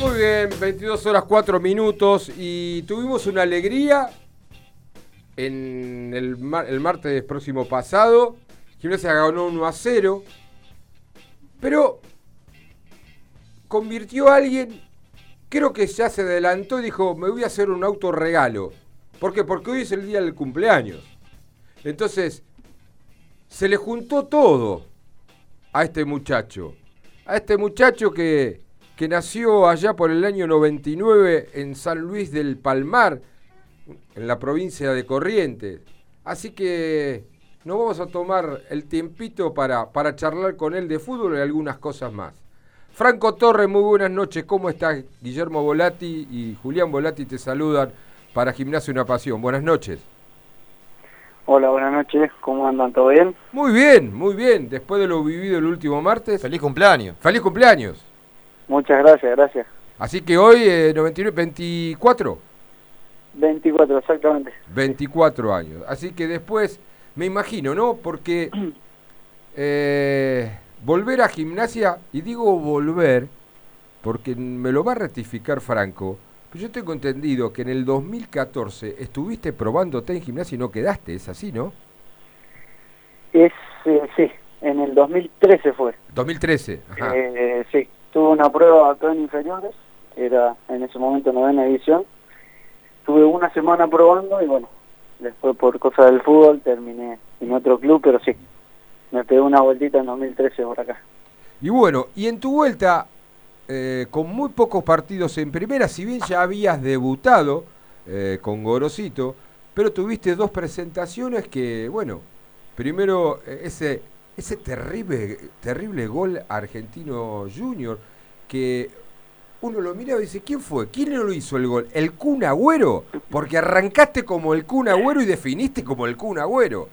Muy bien, 22 horas 4 minutos y tuvimos una alegría en el, el martes próximo pasado. Gimnasia ganó 1 a 0, pero convirtió a alguien, creo que ya se adelantó y dijo, me voy a hacer un autorregalo. ¿Por qué? Porque hoy es el día del cumpleaños. Entonces, se le juntó todo a este muchacho. A este muchacho que, que nació allá por el año 99 en San Luis del Palmar, en la provincia de Corrientes. Así que nos vamos a tomar el tiempito para, para charlar con él de fútbol y algunas cosas más. Franco Torres, muy buenas noches. ¿Cómo estás? Guillermo Volati y Julián Volati te saludan para Gimnasio Una Pasión. Buenas noches. Hola, buenas noches. ¿Cómo andan? ¿Todo bien? Muy bien, muy bien. Después de lo vivido el último martes. Feliz cumpleaños. Feliz cumpleaños. Muchas gracias, gracias. Así que hoy, eh, 99, 24. 24, exactamente. 24 años. Así que después, me imagino, ¿no? Porque eh, volver a gimnasia, y digo volver, porque me lo va a rectificar Franco, pero yo tengo entendido que en el 2014 estuviste probándote en gimnasia y no quedaste, es así, ¿no? Es, eh, sí, en el 2013 fue. 2013, ajá. Eh, sí, tuve una prueba acá en inferiores, era en ese momento novena edición. Tuve una semana probando y bueno, después por cosas del fútbol terminé en otro club, pero sí, me pegué una vueltita en 2013 por acá. Y bueno, y en tu vuelta, eh, con muy pocos partidos en primera, si bien ya habías debutado eh, con Gorosito, pero tuviste dos presentaciones que, bueno, primero eh, ese, ese terrible, terrible gol argentino junior, que uno lo mira y dice, ¿quién fue? ¿Quién lo hizo el gol? ¿El Kun Agüero? Porque arrancaste como el Kun Agüero y definiste como el Kun Agüero.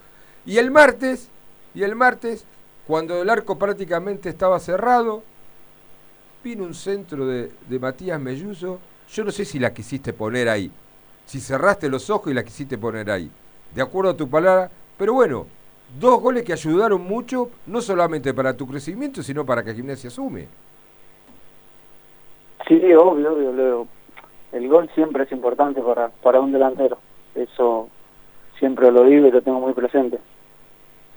Y el martes, y el martes, cuando el arco prácticamente estaba cerrado, vino un centro de, de, Matías Melluso. Yo no sé si la quisiste poner ahí. Si cerraste los ojos y la quisiste poner ahí. De acuerdo a tu palabra. Pero bueno, dos goles que ayudaron mucho, no solamente para tu crecimiento, sino para que Gimnasia asume. Sí, obvio, obvio. El gol siempre es importante para, para un delantero. Eso siempre lo digo y lo tengo muy presente.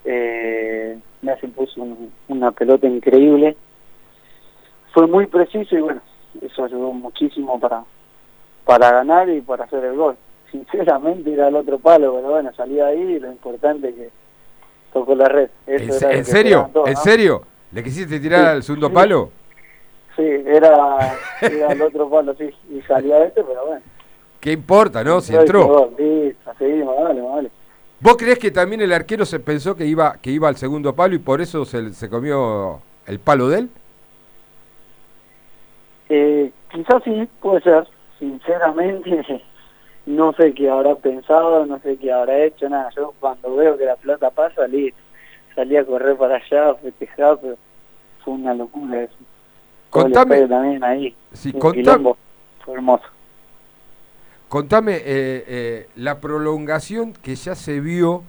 Eh, Messi puso un, una pelota increíble. Fue muy preciso y bueno, eso ayudó muchísimo para, para ganar y para hacer el gol. Sinceramente era el otro palo, pero bueno, salía ahí y lo importante es que tocó la red. Eso ¿En, ¿en serio? ¿En ¿no? serio? ¿Le quisiste tirar sí, al segundo sí. palo? Sí, era, era el otro palo, sí, y salía este, pero bueno. ¿Qué importa, no? Si entró. Listo, seguimos, vale, vale. ¿Vos crees que también el arquero se pensó que iba que iba al segundo palo y por eso se, se comió el palo de él? Eh, quizás sí, puede ser. Sinceramente, no sé qué habrá pensado, no sé qué habrá hecho, nada. Yo cuando veo que la pelota pasa, salí, salí a correr para allá, festejar, pero fue una locura eso. Contame. También ahí. Sí, contame. Fue hermoso. Contame eh, eh, la prolongación que ya se vio,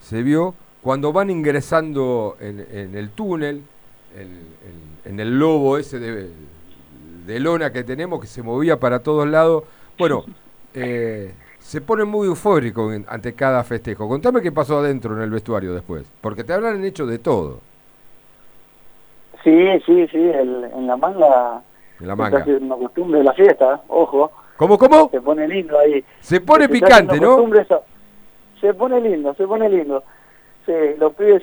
se vio cuando van ingresando en, en el túnel, en, el lobo ese de, de, lona que tenemos que se movía para todos lados. Bueno, eh, se pone muy eufórico ante cada festejo. Contame qué pasó adentro en el vestuario después, porque te habrán hecho de todo. Sí, sí, sí, el, en la manga. En la manga. Es una costumbre de la fiesta, ojo. ¿Cómo, cómo? Se pone lindo ahí. Se pone se picante, ¿no? Eso. Se pone lindo, se pone lindo. Sí, los pibes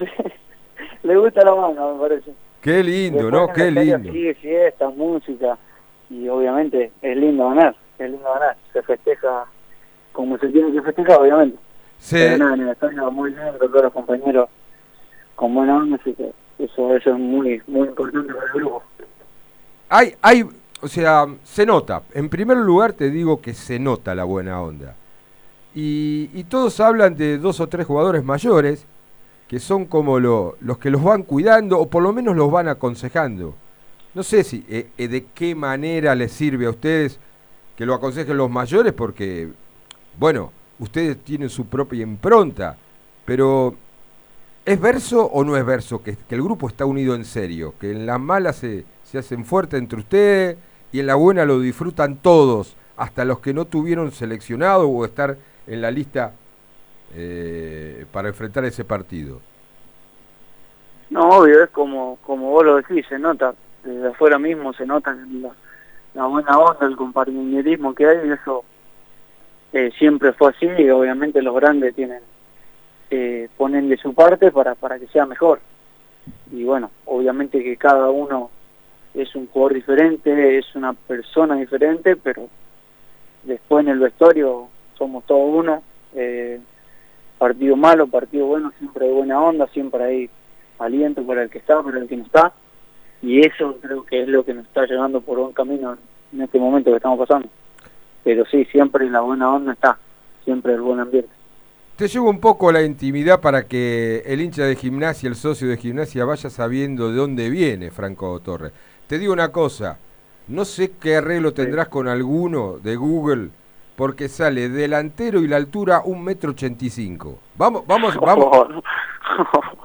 les gusta la manga, me parece. Qué lindo, ¿no? Qué lindo. Sí, fiesta, música. Y obviamente es lindo ganar, es lindo ganar. Se festeja como se tiene que festejar, obviamente. Sí. Pero nada, en el estadio muy lindo, todos los compañeros con buena onda, así que eso, eso es muy, muy importante para el grupo. Hay, hay, o sea, se nota. En primer lugar te digo que se nota la buena onda. Y, y todos hablan de dos o tres jugadores mayores que son como lo, los que los van cuidando o por lo menos los van aconsejando. No sé si eh, eh, de qué manera les sirve a ustedes que lo aconsejen los mayores porque, bueno, ustedes tienen su propia impronta, pero ¿es verso o no es verso que, el grupo está unido en serio? Que en las malas se, se hacen fuertes entre ustedes y en la buena lo disfrutan todos, hasta los que no tuvieron seleccionado o estar en la lista eh, para enfrentar ese partido. No, obvio, es como, como vos lo decís, se nota, desde afuera mismo se nota la, la buena onda, el compañerismo que hay, y eso eh, siempre fue así, y obviamente los grandes tienen eh, ponen de su parte para, para que sea mejor. Y bueno, obviamente que cada uno es un jugador diferente, es una persona diferente, pero después en el vestuario somos todos uno. Eh, partido malo, partido bueno, siempre de buena onda, siempre hay aliento para el que está, para el que no está. Y eso creo que es lo que nos está llevando por buen camino en este momento que estamos pasando. Pero sí, siempre la buena onda está, siempre el buen ambiente. Te llevo un poco la intimidad para que el hincha de gimnasia, el socio de gimnasia, vaya sabiendo de dónde viene Franco Torres. Te digo una cosa, no sé qué arreglo tendrás con alguno de Google, porque sale delantero y la altura un metro ochenta y cinco. Vamos, vamos, vamos,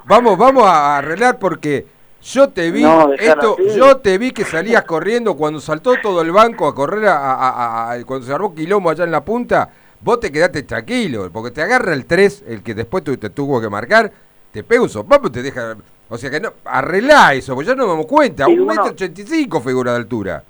vamos, vamos a arreglar porque yo te vi, esto, yo te vi que salías corriendo cuando saltó todo el banco a correr a, cuando se armó quilombo allá en la punta vos te quedaste tranquilo, porque te agarra el 3, el que después te tuvo que marcar, te pega un sopapo y te deja. O sea que no, arreglá eso, porque ya no me damos cuenta. un metro ochenta y cinco figura de altura.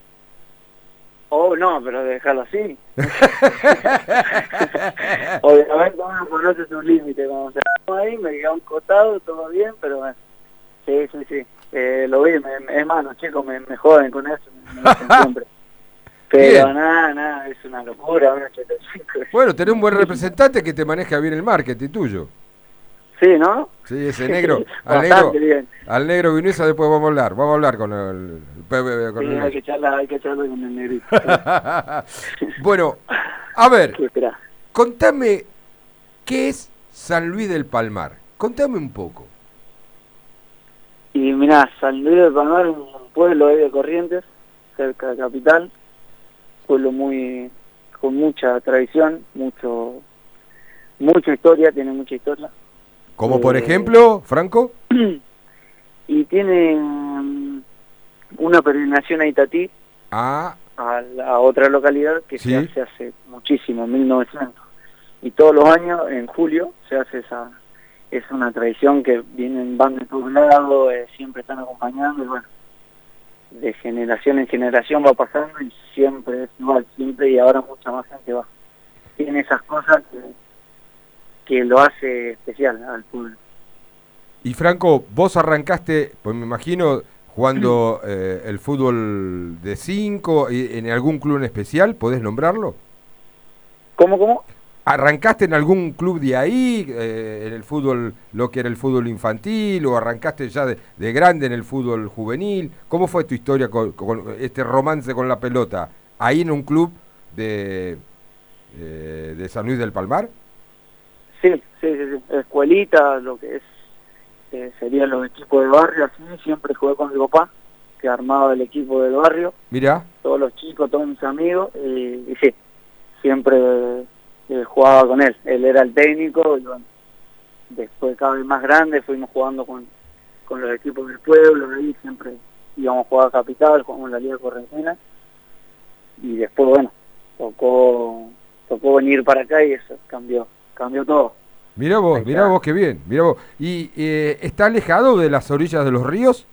Oh, no, pero dejarlo así. Obviamente uno conoce su límite. Cuando se ahí, me queda un costado, todo bien, pero bueno. Sí, sí, sí. Eh, lo vi, me, es más, los chicos me, me joden con eso, me, siempre. Pero nada, nada, es una locura. Bueno, tenés un buen representante que te maneja bien el marketing tuyo. Sí, ¿no? Sí, ese negro. al negro, bien. al negro Vinuesa después vamos a hablar. Vamos a hablar con el... Con sí, hay, que charlar, hay que charlar con el negrito. bueno, a ver, contame, ¿qué es San Luis del Palmar? Contame un poco. Y mirá, San Luis del Palmar es un pueblo de Corrientes, cerca de Capital, pueblo muy con mucha tradición, mucho mucha historia, tiene mucha historia. Como por eh, ejemplo, Franco. y tiene mm, una peregrinación a Itatí, ah. a la otra localidad que se hace hace muchísimo, 1900. Y todos los años, en julio, se hace esa, es una tradición que vienen, van de todos lados, eh, siempre están acompañando y bueno, de generación en generación va pasando y siempre es igual, siempre y ahora mucha más gente va. Tiene esas cosas que, que lo hace especial al pueblo. Y Franco, vos arrancaste, pues me imagino, jugando eh, el fútbol de 5 en algún club en especial, ¿podés nombrarlo? ¿Cómo, cómo? ¿Arrancaste en algún club de ahí, eh, en el fútbol, lo que era el fútbol infantil, o arrancaste ya de, grande en el fútbol juvenil? ¿Cómo fue tu historia con, este romance con la pelota? ¿Ahí en un club de, eh, de San Luis del Palmar? Sí, sí, sí, escuelita, lo que es, eh, serían los equipos del barrio, así, siempre jugué con mi papá, que armaba el equipo del barrio. Mira. Todos los chicos, todos mis amigos, y sí, siempre eh, jugaba con él. Él era el técnico y bueno, después cada vez más grande fuimos jugando con, con los equipos del pueblo, ahí siempre íbamos a jugar a Capital, jugamos en la Liga Correntina y después bueno, tocó tocó venir para acá y eso cambió, cambió todo. Mira vos, mira vos qué bien, mira vos. ¿Y eh, está alejado de las orillas de los ríos?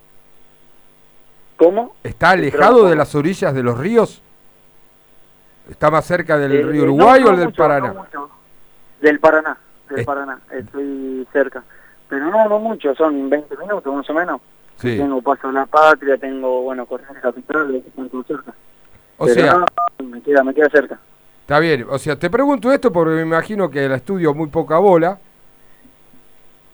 ¿Cómo? ¿Está alejado de las orillas de los ríos? ¿Está más cerca del eh, río Uruguay o del Paraná? Del Paraná, del Paraná, estoy cerca. Pero no, no mucho, son 20 minutos más o menos. Sí. Tengo Paso a la Patria, tengo, bueno, Corrientes Capital, todos cerca. O sea... me, queda, me queda cerca. Está bien, o sea, te pregunto esto porque me imagino que el estudio muy poca bola.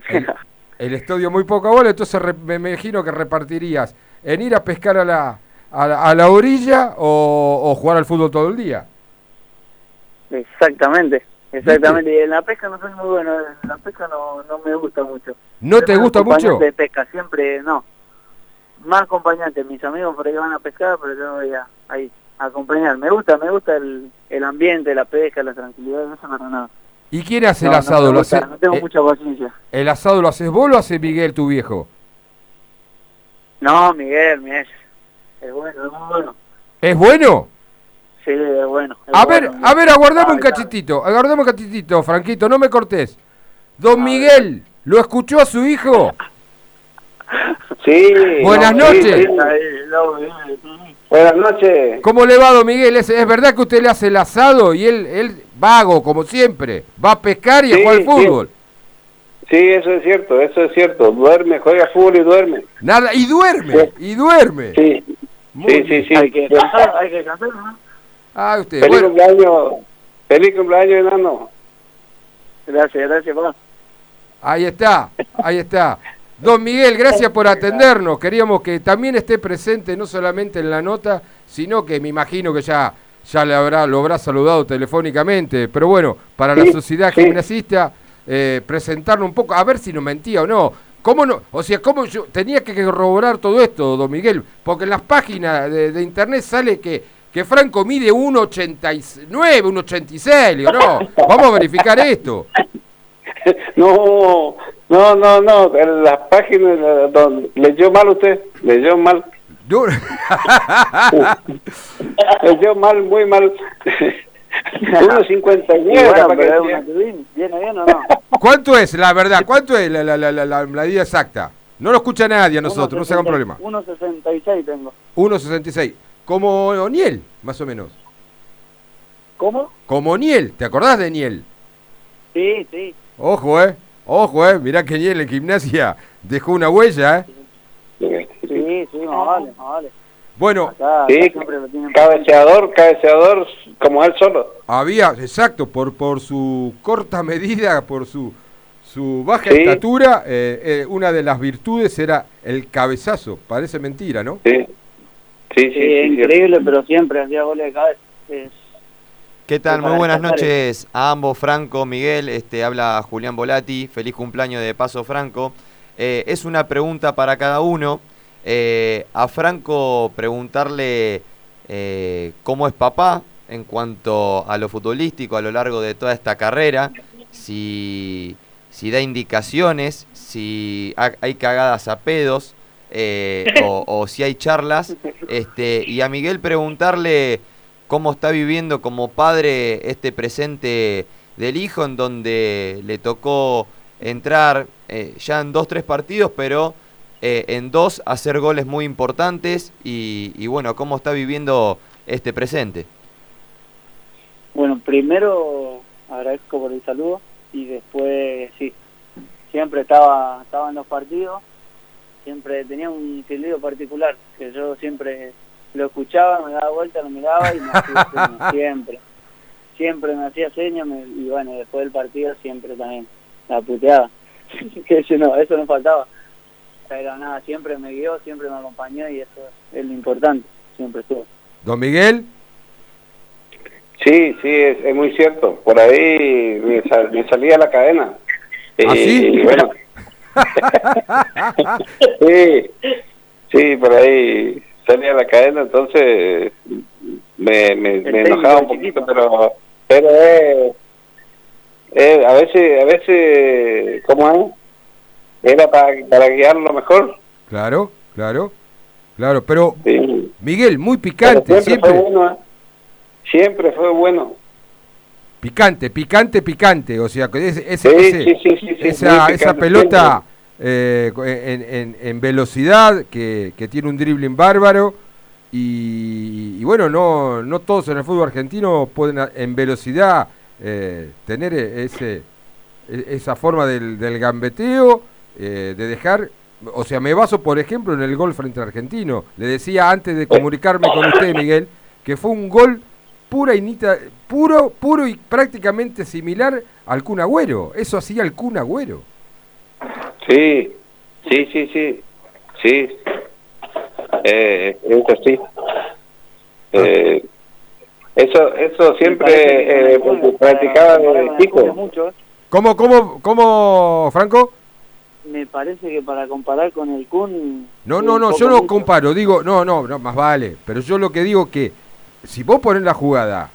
El, estudio muy poca bola, entonces me imagino que repartirías en ir a pescar a la, a, la orilla o, jugar al fútbol todo el día. Exactamente, exactamente. Y en la pesca no soy muy bueno, en la pesca no, no me gusta mucho. ¿No te gusta mucho? de pesca, siempre no. Más acompañante, mis amigos por ahí van a pescar, pero yo voy a, ahí a acompañar. Me gusta, me gusta el, el ambiente, la pesca, la tranquilidad, no se me nada. ¿Y quién hace el asado? No, ¿Lo no tengo eh, mucha paciencia. ¿El asado lo haces vos o lo hace Miguel, tu viejo? No, Miguel, Miguel es bueno, es muy bueno. ¿Es bueno? Sí, es bueno. es A ver, bueno. a ver, aguardame un Ah, claro. cachitito, aguardame un cachitito, Franquito, no me cortés. Don A Miguel, ¿lo escuchó a su hijo? Sí. Buenas noches. sí. Eh, Buenas noches. ¿Cómo le va, don Miguel? ¿Es, es verdad que usted le hace el asado y él, él vago, como siempre? Va a pescar y a Sí, jugar al fútbol. Sí, eso es cierto, eso es cierto. Duerme, juega fútbol y duerme. Nada, y duerme, y duerme. Sí, Muy sí, bien. sí, sí. Hay que descansar, hay que descansar, ¿no? Ah, usted, Feliz bueno, cumpleaños, feliz cumpleaños, enano. Gracias, gracias, papá. ahí está, ahí está. Don Miguel, gracias por atendernos. Queríamos que también esté presente no solamente en la nota, sino que me imagino que ya, ya le habrá, lo habrá saludado telefónicamente. Pero bueno, para la sociedad sí. gimnasista, eh, presentarlo un poco, a ver si nos mentía o no. ¿Cómo no? O sea, ¿cómo yo tenía que corroborar todo esto, don Miguel? Porque en las páginas de, de internet sale que, que Franco mide 1,89, 1,86. Le Digo, no, vamos a verificar esto. No, no, no, no. En las páginas eh, donde leyó mal usted, leyó mal, Yo- leyó mal, muy mal. 1.59 Y bueno. ¿Viene bien o no? ¿Cuánto es, la verdad? ¿Cuánto es la, la, la, la, la medida exacta? No lo escucha nadie a nosotros, no se hagan problema. 1.66 tengo. 1,66. Como Oniel, más o menos. ¿Cómo? Como Niel, ¿te acordás de Niel? Sí, sí. Ojo, eh. Ojo, eh. Mirá que Niel en gimnasia dejó una huella, eh. Sí, sí, más vale, más vale. Bueno, Acá, acá Sí, cabeceador, cabeceador como él solo. había, exacto, por, por su corta medida, por su, su baja Sí. estatura, eh, eh, una de las virtudes era el cabezazo. Parece mentira, ¿no? Sí, sí, sí. Sí, sí, es increíble, pero siempre hacía goles de cabeza. Es- ¿Qué tal? Muy buenas noches a ambos, Franco, Miguel. Este, habla Julián Volati. Feliz cumpleaños de paso, Franco. Eh, es una pregunta para cada uno. Eh, a Franco preguntarle eh, cómo es papá en cuanto a lo futbolístico a lo largo de toda esta carrera, si, si da indicaciones, si ha- hay cagadas a pedos eh, o, si hay charlas. Este, y a Miguel preguntarle cómo está viviendo como padre este presente del hijo en donde le tocó entrar eh, ya en dos, tres partidos, pero eh, en dos hacer goles muy importantes y bueno, cómo está viviendo este presente. Bueno, primero agradezco por el saludo y después sí, siempre estaba, estaba en los partidos, siempre tenía un silbido particular, que yo siempre lo escuchaba, me daba vuelta, lo miraba y me hacía señas, siempre, siempre me hacía señas me- y bueno, después del partido siempre también la puteaba, que eso no, eso no faltaba, pero nada, siempre me guió, siempre me acompañó y eso es lo importante, siempre estuvo. Don Miguel. Sí, sí, es, es muy cierto. Por ahí me, sal- me salía la cadena. ¿Ah, sí? Y bueno. sí, sí, por ahí salía la cadena, entonces me, me, me enojaba un poquito, pero pero eh, eh, a veces, a veces, ¿cómo es? Era para, para guiarlo mejor. Claro, claro, claro. Pero Sí. Miguel, muy Pero picante, siempre, siempre. fue bueno, ¿eh? Siempre fue bueno. Picante, picante, picante. O sea, que ese- ese- Sí, sí, esa, esa pelota eh, en, en- en velocidad, que, que tiene un dribbling bárbaro. Y, y bueno, no, no todos en el fútbol argentino pueden a- en velocidad eh, tener e- ese, e- esa forma del, del gambeteo, eh, de dejar... O sea, me baso, por ejemplo, en el gol frente al argentino. Le decía antes de comunicarme con usted, Miguel, que fue un gol pura y nita- puro, puro y prácticamente similar al Kun Agüero. Eso hacía el Kun Agüero. Sí, sí, sí, sí, sí. Eh, eso sí. Eh, eso, eso siempre eh, practicaba de chico. Mucho, ¿Cómo, cómo, cómo, Franco? me parece que para comparar con el Kun... No, no, no, yo no comparo, digo, no, no, no, más vale. Pero yo lo que digo que si vos ponés la jugada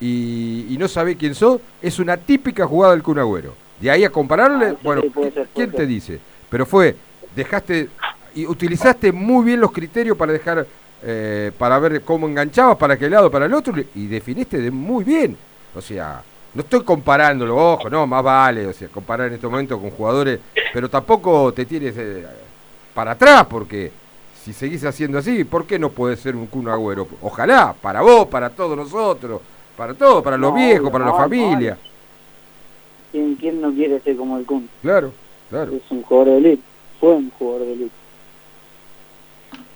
y, y no sabés quién sos, es una típica jugada del Kun Agüero. De ahí a compararle, Ah, sí, bueno, puede ser, ¿quién te dice? Pero fue, dejaste y utilizaste muy bien los criterios para dejar eh, para ver cómo enganchabas para qué lado, para el otro, y definiste de muy bien. O sea, no estoy comparándolo, ojo, no, más vale, o sea, comparar en este momento con jugadores, pero tampoco te tienes eh, para atrás, porque si seguís haciendo así, ¿por qué no puede ser un Kun Agüero? Ojalá, para vos, para todos nosotros, para todos, para los No, viejos, para la no, familia. ¿Quién, quién no quiere ser como el Kun? Claro, claro. Es un jugador de elite. Fue un jugador de elite.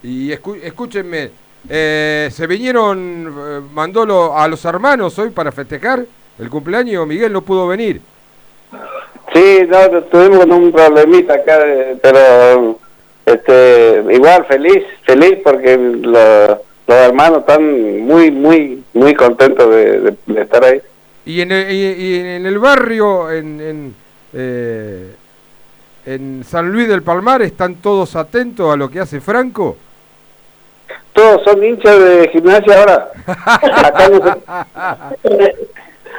Y escu- escúchenme, eh, ¿se vinieron, eh, mandó lo- a los hermanos hoy para festejar el cumpleaños? Miguel no pudo venir. Sí, no, tuvimos un problemita acá, de- pero este, igual feliz, feliz porque lo- los hermanos están muy, muy, muy contentos de, de- de estar ahí. Y en el, y- y en el barrio, en, en, eh, en San Luis del Palmar, ¿están todos atentos a lo que hace Franco? Todos son hinchas de gimnasia ahora. Acá, no se,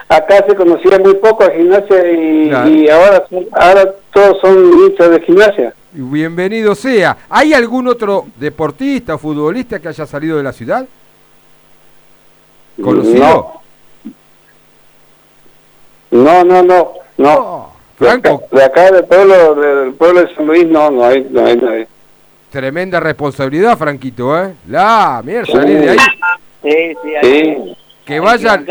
acá se conocía muy poco a gimnasia y, Claro. y ahora, ahora todos son hinchas de gimnasia. Bienvenido sea. ¿Hay algún otro deportista o futbolista que haya salido de la ciudad? ¿Conocido? No, no, no, no. Oh, De acá, Franco, de acá del pueblo, del pueblo de San Luis, no, no hay, no hay nadie. tremenda responsabilidad, Franquito, ¿eh? La mierda, salí de ahí. Sí, sí, Sí, Que vayan,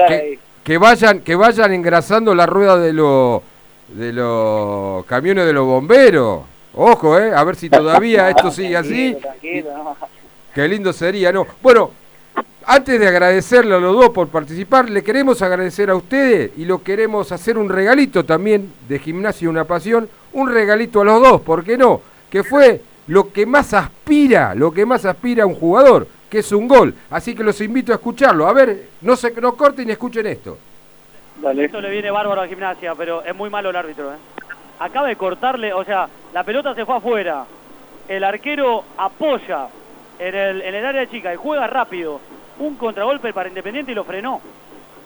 que vayan, que vayan engrasando la rueda de los de los camiones de los bomberos. Ojo, eh, a ver si todavía esto sigue así. Tranquilo, tranquilo, no. Qué lindo sería, ¿no? Bueno, antes de agradecerle a los dos por participar, le queremos agradecer a ustedes y lo queremos hacer un regalito también de Gimnasia Una Pasión, un regalito a los dos, ¿por qué no? Que fue lo que más aspira, lo que más aspira a un jugador, que es un gol. Así que los invito a escucharlo. A ver, no se no corten y escuchen esto. Dale. Esto le viene bárbaro a gimnasia, pero es muy malo el árbitro. ¿eh? Acaba de cortarle, o sea, la pelota se fue afuera. El arquero apoya en el, en el área chica y juega rápido. Un contragolpe para Independiente y lo frenó.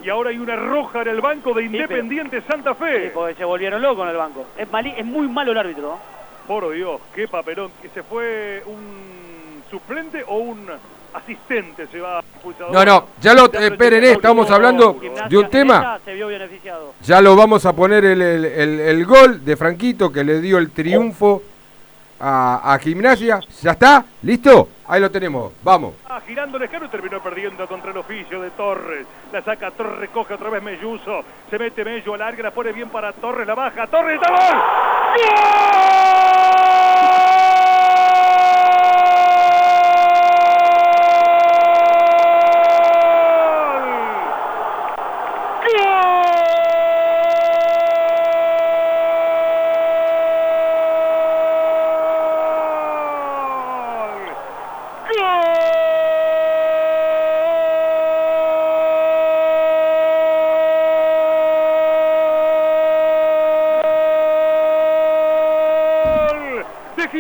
Y ahora hay una roja en el banco de Independiente Santa Sí, Fe. porque se volvieron locos en el banco. Es, es muy malo el árbitro. Por Dios, qué papelón. ¿Que se fue un suplente o un asistente? Se va expulsado. No, no, ya lo, eh, esperen, estamos hablando de un tema. Ya lo vamos a poner el, el- el- el gol de Franquito que le dio el triunfo a, a Gimnasia. ¿Ya está? ¿Listo? Ahí lo tenemos. Vamos. Ah, girando el escano y terminó perdiendo contra el oficio de Torres. La saca Torres, recoge otra vez Melluso. Se mete Mello, larga, la pone bien para Torres, la baja. Torres, ¡está gol! ¡Gol!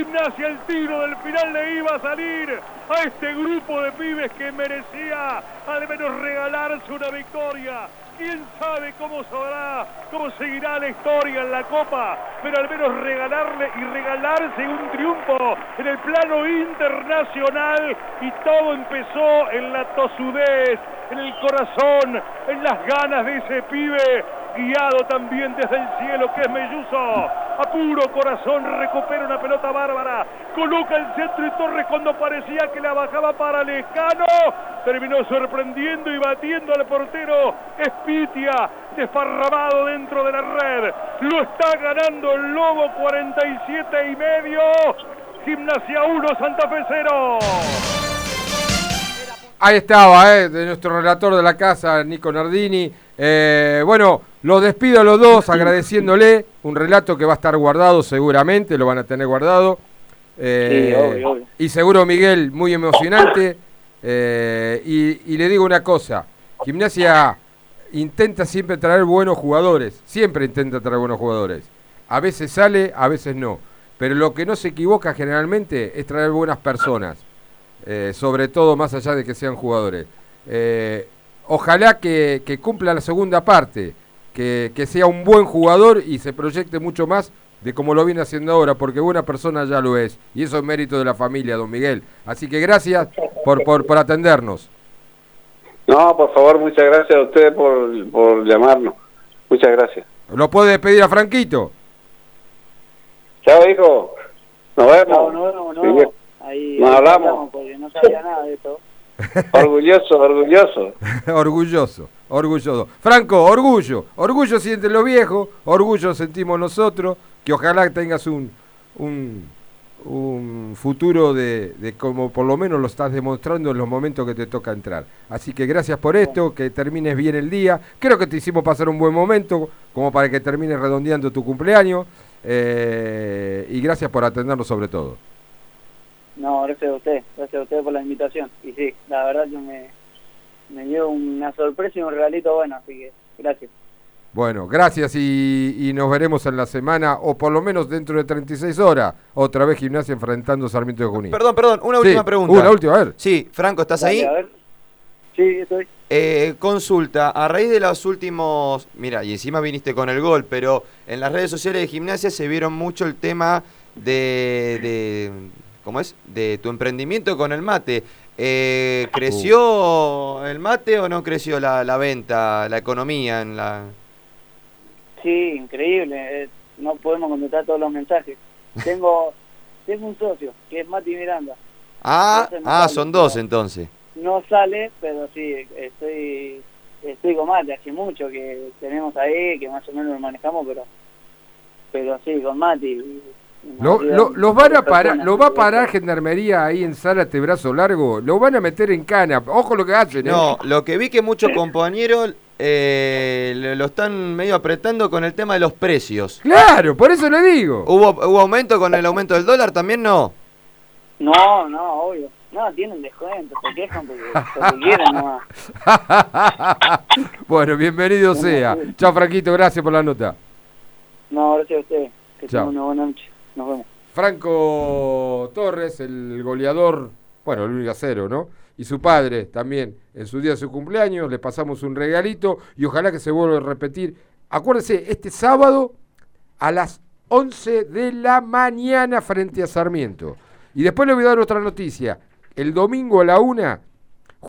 Gimnasia el tiro del final le iba a salir a este grupo de pibes que merecía al menos regalarse una victoria. Quién sabe cómo sabrá, cómo seguirá la historia en la Copa, pero al menos regalarle y regalarse un triunfo en el plano internacional y todo empezó en la tosudez, en el corazón, en las ganas de ese pibe, guiado también desde el cielo que es Melluso. A puro corazón recupera una pelota bárbara, coloca el centro y Torres cuando parecía que la bajaba para Lescano, terminó sorprendiendo y batiendo al portero Espitia, desparramado dentro de la red. Lo está ganando el Lobo 47 y medio. Gimnasia 1, Santa Fe 0. Ahí estaba, eh, de nuestro relator de la casa, Nico Nardini. Eh, bueno, los despido a los dos agradeciéndole un relato que va a estar guardado seguramente, lo van a tener guardado. Eh, Sí, obvio, obvio. Y seguro Miguel, muy emocionante. Eh, y, y le digo una cosa, Gimnasia intenta siempre traer buenos jugadores, siempre intenta traer buenos jugadores. A veces sale, a veces no. Pero lo que no se equivoca generalmente es traer buenas personas. Eh, sobre todo más allá de que sean jugadores. Ojalá que, que cumpla la segunda parte, que, que sea un buen jugador y se proyecte mucho más de como lo viene haciendo ahora, porque buena persona ya lo es, y eso es mérito de la familia, don Miguel. Así que gracias por, por, por atendernos. No, por favor, muchas gracias a ustedes por, por llamarnos. Muchas gracias. ¿Lo puede pedir a Franquito? Chao, hijo. Nos vemos. No, no, no, no. Sí, Ahí Nos hablamos, Porque no sabía nada de esto. Orgulloso, orgulloso. orgulloso, orgulloso. Franco, orgullo. Orgullo sienten los viejos, orgullo sentimos nosotros. Que ojalá tengas un, un, un futuro de, de como por lo menos lo estás demostrando en los momentos que te toca entrar. Así que gracias por esto, que termines bien el día. Creo que te hicimos pasar un buen momento, como para que termines redondeando tu cumpleaños. eh, y gracias por atendernos sobre todo. No, gracias a usted. Gracias a usted por la invitación. Y sí, la verdad que me, me dio una sorpresa y un regalito bueno, así que gracias. Bueno, gracias y, y nos veremos en la semana, o por lo menos dentro de 36 horas, otra vez gimnasia enfrentando Sarmiento de Junín. Perdón, perdón, una Sí, última pregunta. Una última, a ver. Sí, Franco, ¿estás Dale, ahí? A ver. Sí, estoy. Eh, consulta, a raíz de los últimos, mira, y encima viniste con el gol, pero en las redes sociales de gimnasia se vieron mucho el tema de, de ¿cómo es? De tu emprendimiento con el mate. Eh, ¿Creció el mate o no creció la, la venta, la economía en la... Sí, increíble. eh, no podemos contestar todos los mensajes. Tengo tengo un socio, que es Mati Miranda. Ah, no ah, sale, son dos entonces. No sale, pero sí, estoy estoy con Mati. Hace mucho que tenemos ahí, que más o menos lo manejamos, pero pero sí, con Mati. Lo, los van a parar, lo va a parar Gendarmería ahí en Zárate Brazo Largo, lo van a meter en cana. Ojo lo que hacen, ¿eh? No, lo que vi que muchos compañeros eh, lo están medio apretando con el tema de los precios. Claro, por eso le digo. ¿Hubo, ¿Hubo aumento con el aumento del dólar? También no. No, no, obvio. No, tienen descuento, se quejan porque, porque quieren nomás. bueno, bienvenido sea. Chao, Franquito, gracias por la nota. No, gracias a ustedes. Que Chao. tengan una buena noche. Nos vemos. Franco Torres, el goleador, bueno, el único a cero, ¿no? Y su padre también, en su día de su cumpleaños, le pasamos un regalito y ojalá que se vuelva a repetir. Acuérdense, este sábado a las 11 de la mañana frente a Sarmiento. Y después le voy a dar otra noticia. El domingo a la una